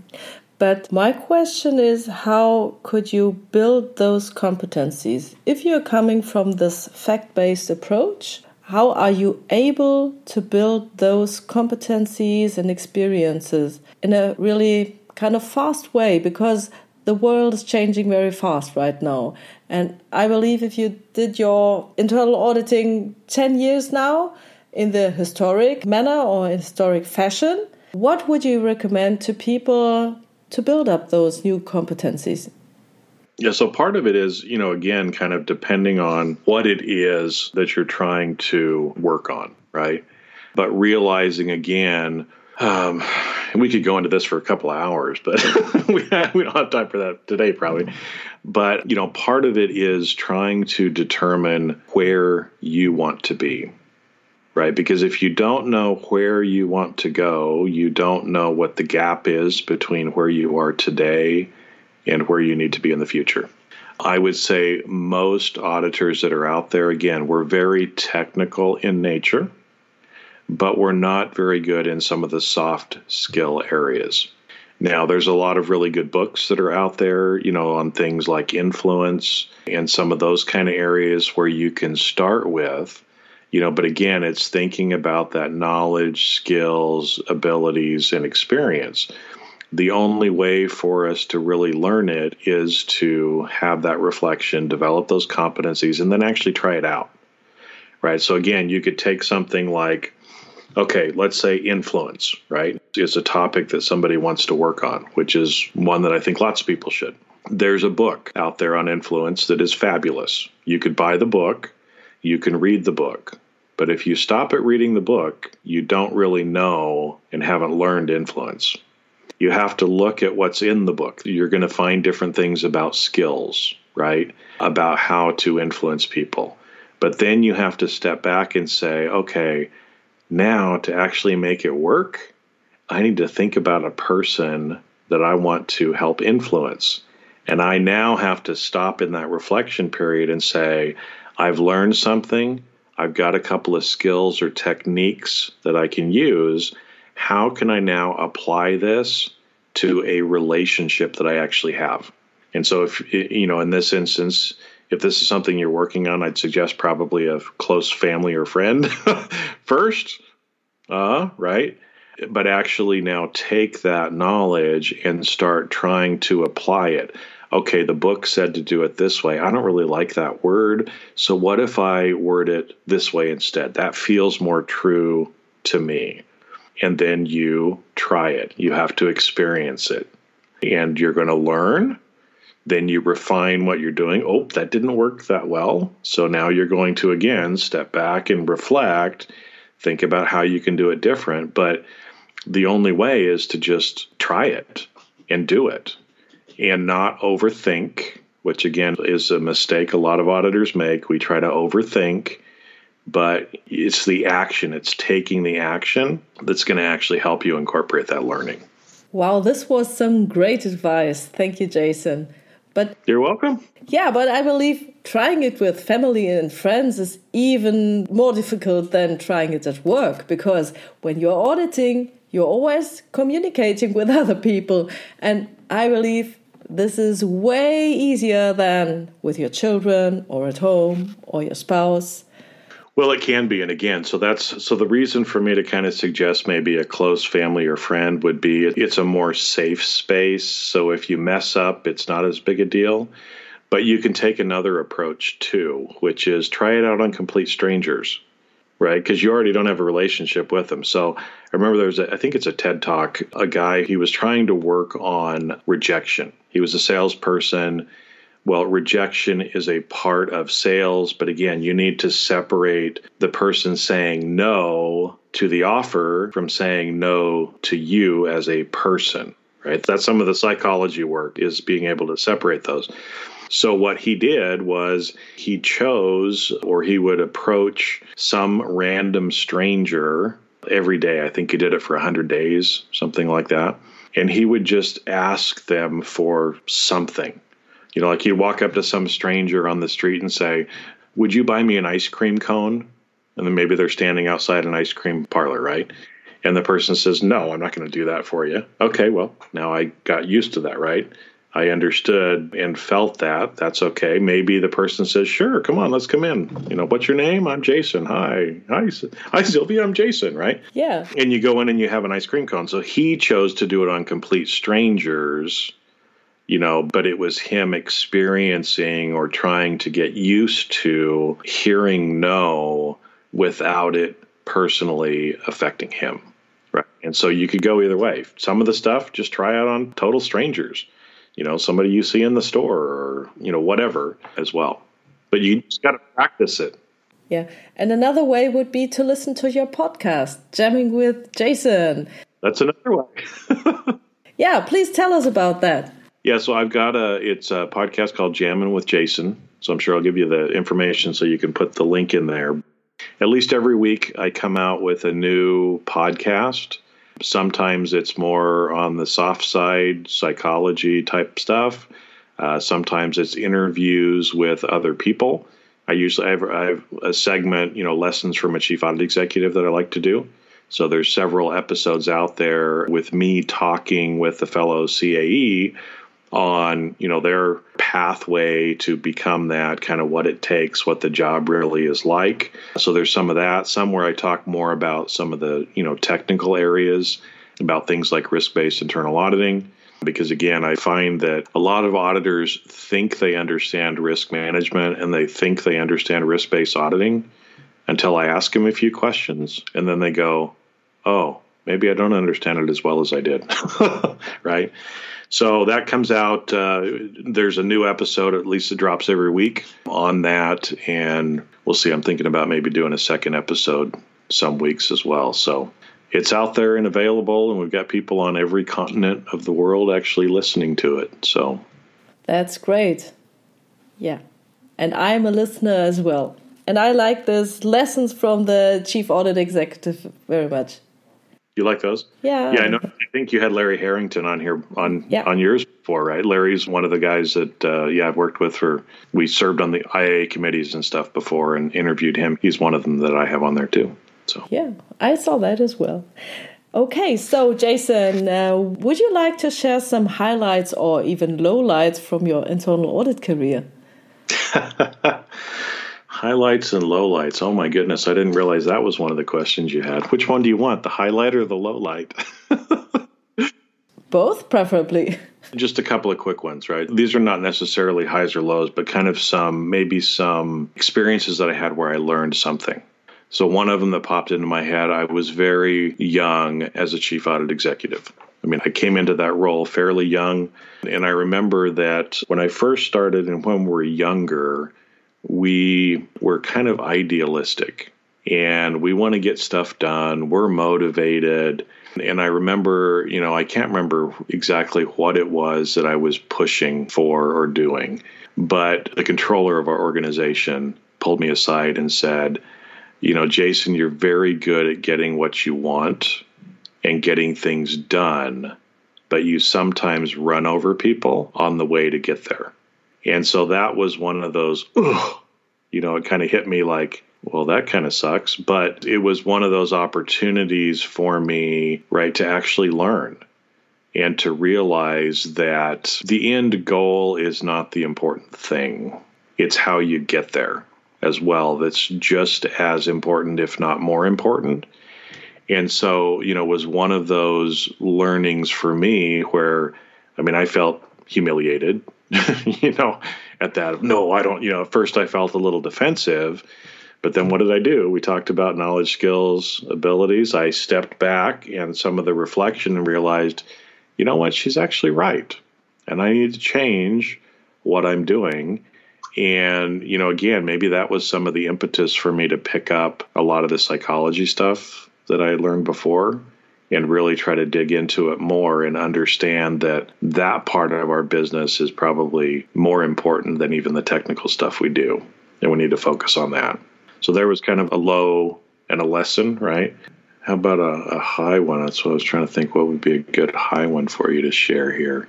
But my question is how could you build those competencies? If you're coming from this fact based approach, how are you able to build those competencies and experiences in a really kind of fast way? Because the world is changing very fast right now. And I believe if you did your internal auditing 10 years now in the historic manner or historic fashion, what would you recommend to people to build up those new competencies? Yeah, so part of it is, you know, again, kind of depending on what it is that you're trying to work on, right? But realizing again, Um, we could go into this for a couple of hours, but *laughs* we, we don't have time for that today, probably. But, you know, part of it is trying to determine where you want to be, right? Because if you don't know where you want to go, you don't know what the gap is between where you are today and where you need to be in the future. I would say most auditors that are out there, again, we're very technical in nature but we're not very good in some of the soft skill areas. Now, there's a lot of really good books that are out there, you know, on things like influence and some of those kind of areas where you can start with, you know, but again, it's thinking about that knowledge, skills, abilities, and experience. The only way for us to really learn it is to have that reflection, develop those competencies, and then actually try it out. Right. So, again, you could take something like, okay, let's say influence, right, is a topic that somebody wants to work on, which is one that I think lots of people should. There's a book out there on influence that is fabulous. You could buy the book, you can read the book. But if you stop at reading the book, you don't really know and haven't learned influence. You have to look at what's in the book. You're going to find different things about skills, right? About how to influence people. But then you have to step back and say, okay, now, to actually make it work, I need to think about a person that I want to help influence. And I now have to stop in that reflection period and say, I've learned something. I've got a couple of skills or techniques that I can use. How can I now apply this to a relationship that I actually have? And so, if you know, in this instance, if this is something you're working on, I'd suggest probably a close family or friend *laughs* first, uh, right? But actually now take that knowledge and start trying to apply it. Okay, the book said to do it this way. I don't really like that word. So what if I word it this way instead? That feels more true to me. And then you try it. You have to experience it. And you're going to learn then you refine what you're doing. Oh, that didn't work that well. So now you're going to again step back and reflect, think about how you can do it different. But the only way is to just try it and do it and not overthink, which again is a mistake a lot of auditors make. We try to overthink, but it's the action, it's taking the action that's going to actually help you incorporate that learning. Wow, this was some great advice. Thank you, Jason. But you're welcome. Yeah, but I believe trying it with family and friends is even more difficult than trying it at work because when you're auditing, you're always communicating with *laughs* other people. And I believe this is way easier than with your children or at home or your spouse. Well, it can be. And again, so that's so the reason for me to kind of suggest maybe a close family or friend would be it's a more safe space. So if you mess up, it's not as big a deal. But you can take another approach too, which is try it out on complete strangers, right? Because you already don't have a relationship with them. So I remember there was, a, I think it's a TED talk, a guy, he was trying to work on rejection. He was a salesperson well, rejection is a part of sales, but again, you need to separate the person saying no to the offer from saying no to you as a person, right? That's some of the psychology work is being able to separate those. So, what he did was he chose or he would approach some random stranger every day. I think he did it for 100 days, something like that. And he would just ask them for something you know, like you'd walk up to some stranger on the street and say, Would you buy me an ice cream cone? And then maybe they're standing outside an ice cream parlor, right? And the person says, No, I'm not going to do that for you. Okay, well, now I got used to that, right? I understood and felt that. That's okay. Maybe the person says, "Sure, come on, let's come in." You know, what's your name? I'm Jason. Hi, hi, hi, Sylvia. I'm Jason. Right? Yeah. And you go in and you have an ice cream cone. So he chose to do it on complete strangers you know, but it was him experiencing or trying to get used to hearing no without it personally affecting him. Right. And so you could go either way. Some of the stuff just try out on total strangers, you know, somebody you see in the store or, you know, whatever as well. But you just got to practice it. Yeah. And another way would be to listen to your podcast, Jamming with Jason. that's another way. *laughs* yeah, please tell us about that. Yeah, so I've got a it's a podcast called Jamming with Jason. So I'm sure I'll give you the information so you can put the link in there. At least every week I come out with a new podcast. Sometimes it's more on the soft side, psychology type stuff. Uh, sometimes it's interviews with other people. I usually I have, I have a segment, you know, lessons from a chief audit executive that I like to do. So there's several episodes out there with me talking with a fellow CAE on you know their pathway to become that kind of what it takes what the job really is like. So there's some of that. Some where i talk more about some of the you know technical areas about things like risk-based internal auditing. Because again i find that a lot of auditors think they understand risk management and they think they understand risk-based auditing until i ask them a few questions and then they go oh maybe i don't understand it as well as i did. *laughs* Right so that comes out. Uh, there's a new episode, at least it drops every week on that. And we'll see. I'm thinking about maybe doing a second episode some weeks as well. So it's out there and available. And we've got people on every continent of the world actually listening to it. So that's great. Yeah. And I'm a listener as well. And I like this lessons from the chief audit executive very much. You like those? Yeah. Yeah, I know. I think you had Larry Harrington on here on yeah. on yours before, right? Larry's one of the guys that uh, yeah I've worked with for. We served on the IIA committees and stuff before, and interviewed him. He's one of them that I have on there too. So yeah, I saw that as well. Okay, so Jason, uh, would you like to share some highlights or even lowlights from your internal audit career? *laughs* Highlights and lowlights. Oh my goodness, I didn't realize that was one of the questions you had. Which one do you want, the highlight or the lowlight? *laughs* Both, preferably. Just a couple of quick ones, right? These are not necessarily highs or lows, but kind of some, maybe some experiences that I had where I learned something. So, one of them that popped into my head, I was very young as a chief audit executive. I mean, I came into that role fairly young. And I remember that when I first started and when we were younger, we were kind of idealistic and we want to get stuff done. We're motivated. And I remember, you know, I can't remember exactly what it was that I was pushing for or doing, but the controller of our organization pulled me aside and said, you know, Jason, you're very good at getting what you want and getting things done, but you sometimes run over people on the way to get there. And so that was one of those, you know, it kind of hit me like, well, that kind of sucks. But it was one of those opportunities for me, right, to actually learn and to realize that the end goal is not the important thing. It's how you get there as well. That's just as important, if not more important. And so, you know, was one of those learnings for me where, I mean, I felt humiliated *laughs* you know, at that. No, I don't. You know, first I felt a little defensive, but then what did I do? We talked about knowledge, skills, abilities. I stepped back and some of the reflection and realized, you know what? She's actually right, and I need to change what I'm doing. And, you know, again, maybe that was some of the impetus for me to pick up a lot of the psychology stuff that I learned before and really try to dig into it more and understand that that part of our business is probably more important than even the technical stuff we do. And we need to focus on that. So there was kind of a low and a lesson, right? How about a, a high one? That's what I was trying to think what would be a good high one for you to share here.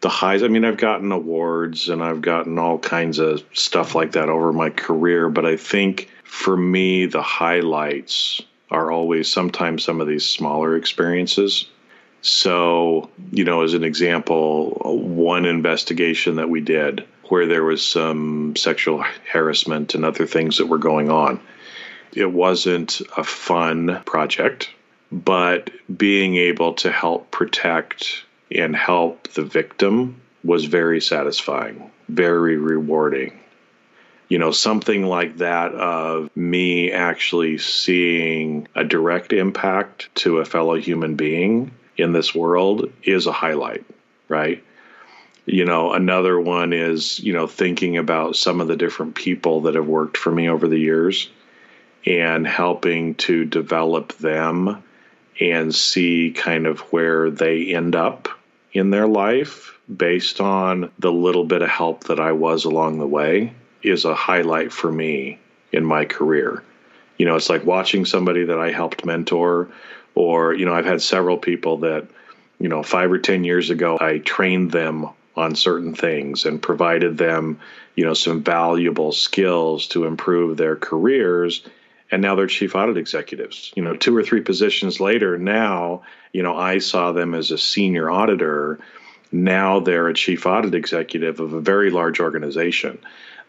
The highs, I mean, I've gotten awards and I've gotten all kinds of stuff like that over my career, but I think for me, the highlights are always sometimes some of these smaller experiences. So, you know, as an example, one investigation that we did where there was some sexual harassment and other things that were going on. It wasn't a fun project, but being able to help protect and help the victim was very satisfying, very rewarding you know, something like that of me actually seeing a direct impact to a fellow human being in this world is a highlight, right? You know, another one is, you know, thinking about some of the different people that have worked for me over the years and helping to develop them and see kind of where they end up in their life based on the little bit of help that I was along the way is a highlight for me in my career. You know, it's like watching somebody that I helped mentor, or, you know, I've had several people that, you know, five or 10 years ago, I trained them on certain things and provided them, you know, some valuable skills to improve their careers. And now they're chief audit executives. You know, two or three positions later, now, you know, I saw them as a senior auditor. Now they're a chief audit executive of a very large organization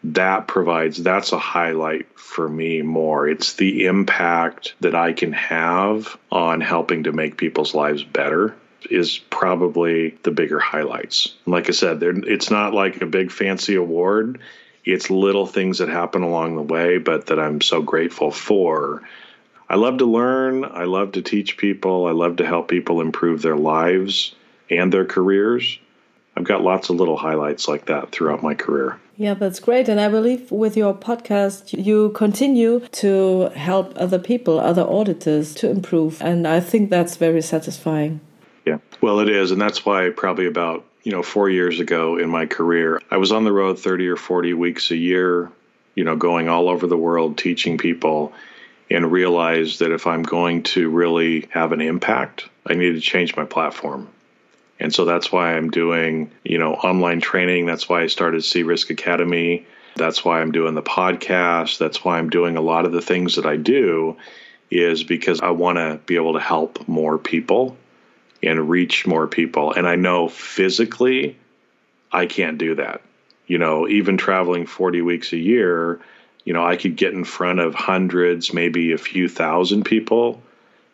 that provides that's a highlight for me more. It's the impact that i can have on helping to make people's lives better is probably the bigger highlights. Like i said it's not like a big fancy award. It's little things that happen along the way but that i'm so grateful for. I love to learn. I love to teach people. I love to help people improve their lives and their careers I've got lots of little highlights like that throughout my career. Yeah, that's great. And I believe with your podcast, you continue to help other people, other auditors to improve. And I think that's very satisfying. Yeah, well, it is. And that's why probably about, you know, four years ago in my career, I was on the road 30 or 40 weeks a year, you know, going all over the world teaching people and realized that if I'm going to really have an impact, I need to change my platform. And so that's why I'm doing, you know, online training. That's why I started CRisk Academy. That's why I'm doing the podcast. That's why I'm doing a lot of the things that I do is because I want to be able to help more people and reach more people. And I know physically I can't do that. You know, even traveling 40 weeks a year, you know, I could get in front of hundreds, maybe a few thousand people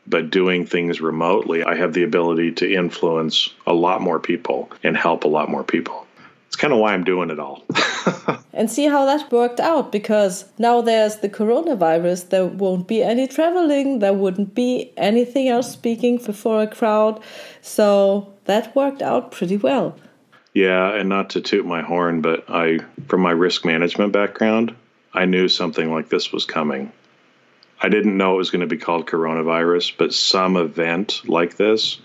but doing things remotely, I have the ability to influence a lot more people and help a lot more people. It's kind of why I'm doing it all. *laughs* and see how that worked out because now there's the coronavirus, there won't be any traveling, there wouldn't be anything else speaking before a crowd. So that worked out pretty well. Yeah, and not to toot my horn, but I, from my risk management background, I knew something like this was coming. I didn't know it was going to be called coronavirus, but some event like this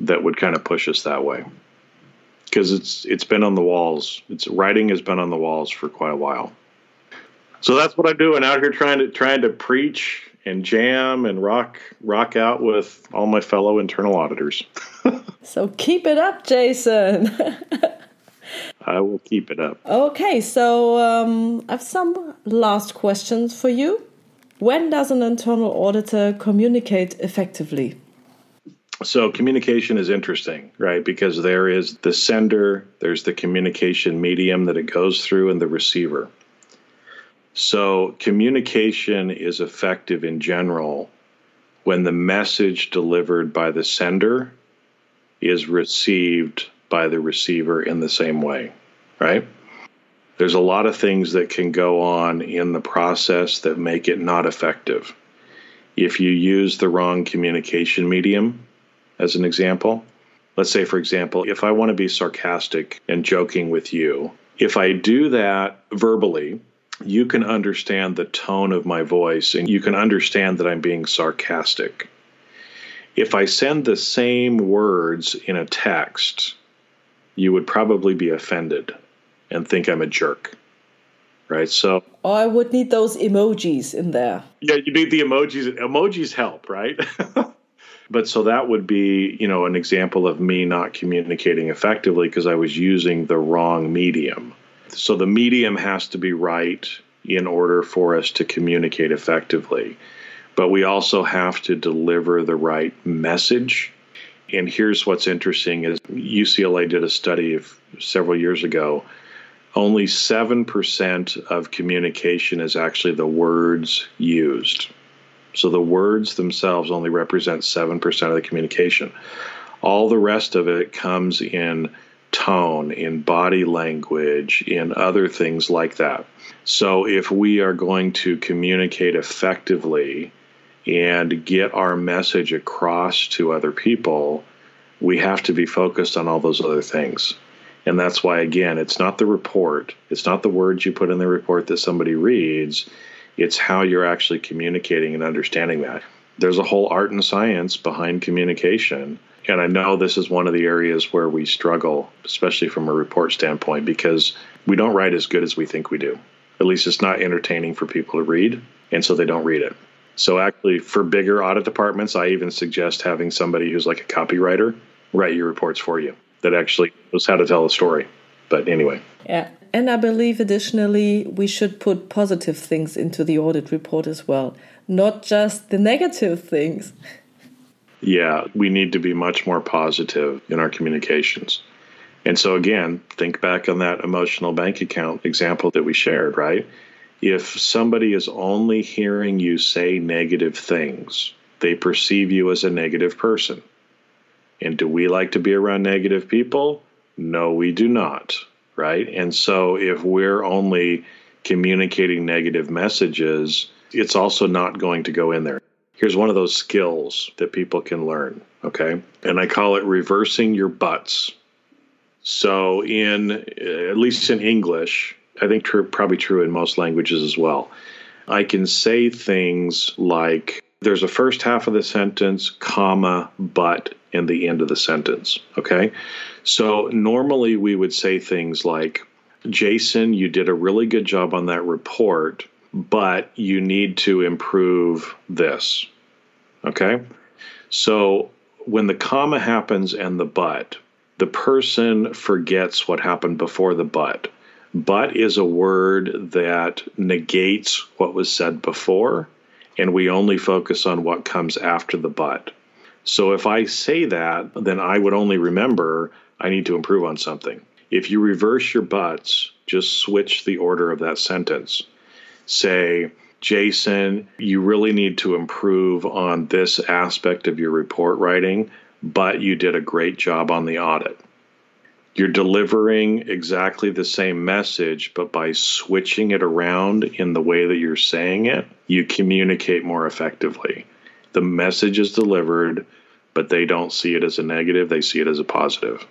that would kind of push us that way. Because it's it's been on the walls. It's writing has been on the walls for quite a while. So that's what I'm doing out here trying to trying to preach and jam and rock rock out with all my fellow internal auditors. *laughs* so keep it up, Jason. *laughs* I will keep it up. Okay, so um, I have some last questions for you. When does an internal auditor communicate effectively? So, communication is interesting, right? Because there is the sender, there's the communication medium that it goes through, and the receiver. So, communication is effective in general when the message delivered by the sender is received by the receiver in the same way, right? There's a lot of things that can go on in the process that make it not effective. If you use the wrong communication medium, as an example, let's say, for example, if I want to be sarcastic and joking with you, if I do that verbally, you can understand the tone of my voice and you can understand that I'm being sarcastic. If I send the same words in a text, you would probably be offended and think I'm a jerk. Right. So oh, I would need those emojis in there. Yeah, you need the emojis. Emojis help, right? *laughs* but so that would be, you know, an example of me not communicating effectively because I was using the wrong medium. So the medium has to be right in order for us to communicate effectively. But we also have to deliver the right message. And here's what's interesting is UCLA did a study of several years ago only 7% of communication is actually the words used. So the words themselves only represent 7% of the communication. All the rest of it comes in tone, in body language, in other things like that. So if we are going to communicate effectively and get our message across to other people, we have to be focused on all those other things. And that's why, again, it's not the report, it's not the words you put in the report that somebody reads, it's how you're actually communicating and understanding that. There's a whole art and science behind communication. And I know this is one of the areas where we struggle, especially from a report standpoint, because we don't write as good as we think we do. At least it's not entertaining for people to read, and so they don't read it. So, actually, for bigger audit departments, I even suggest having somebody who's like a copywriter write your reports for you that actually knows how to tell a story. But anyway. Yeah. And I believe additionally, we should put positive things into the audit report as well, not just the negative things. Yeah, we need to be much more positive in our communications. And so, again, think back on that emotional bank account example that we shared, right? If somebody is only hearing you say negative things, they perceive you as a negative person. And do we like to be around negative people? No, we do not, right? And so if we're only communicating negative messages, it's also not going to go in there. Here's one of those skills that people can learn, okay? And I call it reversing your butts. So, in at least in English, I think true, probably true in most languages as well. I can say things like there's a first half of the sentence, comma, but, and the end of the sentence. Okay. So normally we would say things like, Jason, you did a really good job on that report, but you need to improve this. Okay. So when the comma happens and the but, the person forgets what happened before the but. But is a word that negates what was said before and we only focus on what comes after the but. So if I say that, then I would only remember I need to improve on something. If you reverse your buts, just switch the order of that sentence. Say, Jason, you really need to improve on this aspect of your report writing, but you did a great job on the audit you're delivering exactly the same message, but by switching it around in the way that you're saying it, you communicate more effectively. The message is delivered, but they don't see it as a negative, they see it as a positive.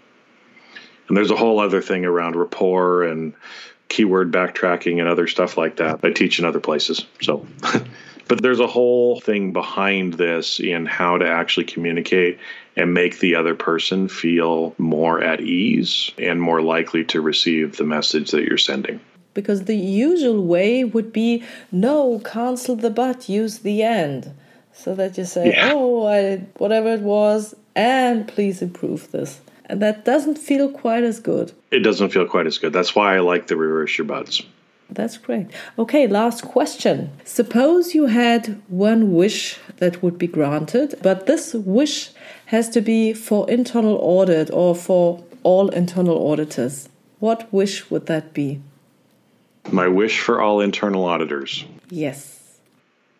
And there's a whole other thing around rapport and keyword backtracking and other stuff like that I teach in other places. So *laughs* But there's a whole thing behind this in how to actually communicate and make the other person feel more at ease and more likely to receive the message that you're sending. Because the usual way would be no, cancel the but, use the end. So that you say, yeah. oh, I, whatever it was, and please improve this. And that doesn't feel quite as good. It doesn't feel quite as good. That's why I like the reverse your buts. That's great. Okay, last question. Suppose you had one wish that would be granted, but this wish has to be for internal audit or for all internal auditors. What wish would that be? My wish for all internal auditors. Yes.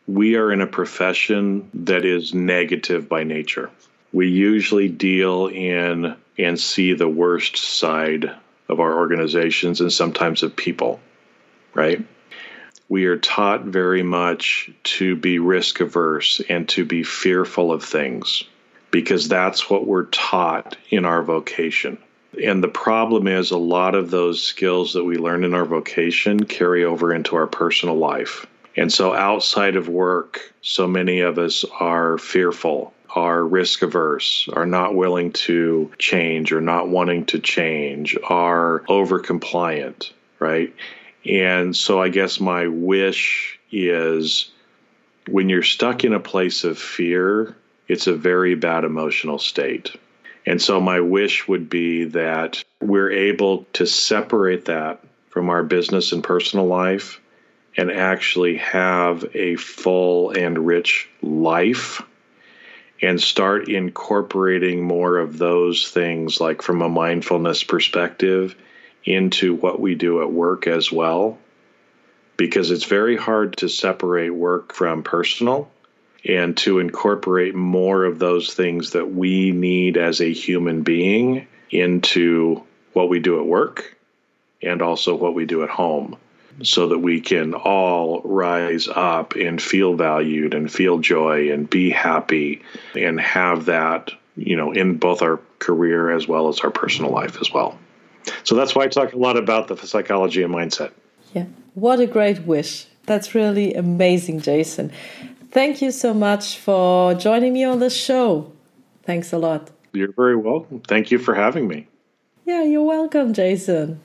We are in a profession that is negative by nature. We usually deal in and see the worst side of our organizations and sometimes of people right? We are taught very much to be risk averse and to be fearful of things because that's what we're taught in our vocation. And the problem is, a lot of those skills that we learn in our vocation carry over into our personal life. And so, outside of work, so many of us are fearful, are risk averse, are not willing to change or not wanting to change, are over compliant, right? And so I guess my wish is when you're stuck in a place of fear, it's a very bad emotional state. And so my wish would be that we're able to separate that from our business and personal life and actually have a full and rich life and start incorporating more of those things like from a mindfulness perspective into what we do at work as well. Because it's very hard to separate work from personal and to incorporate more of those things that we need as a human being into what we do at work and also what we do at home so that we can all rise up and feel valued and feel joy and be happy and have that you know in both our career as well as our personal life as well so that's why I talk a lot about the psychology and mindset. Yeah. What a great wish. That's really amazing, Jason. thank you so much for joining me on this show. Thanks a lot. You're very welcome. Thank you for having me. Yeah, you're welcome, Jason.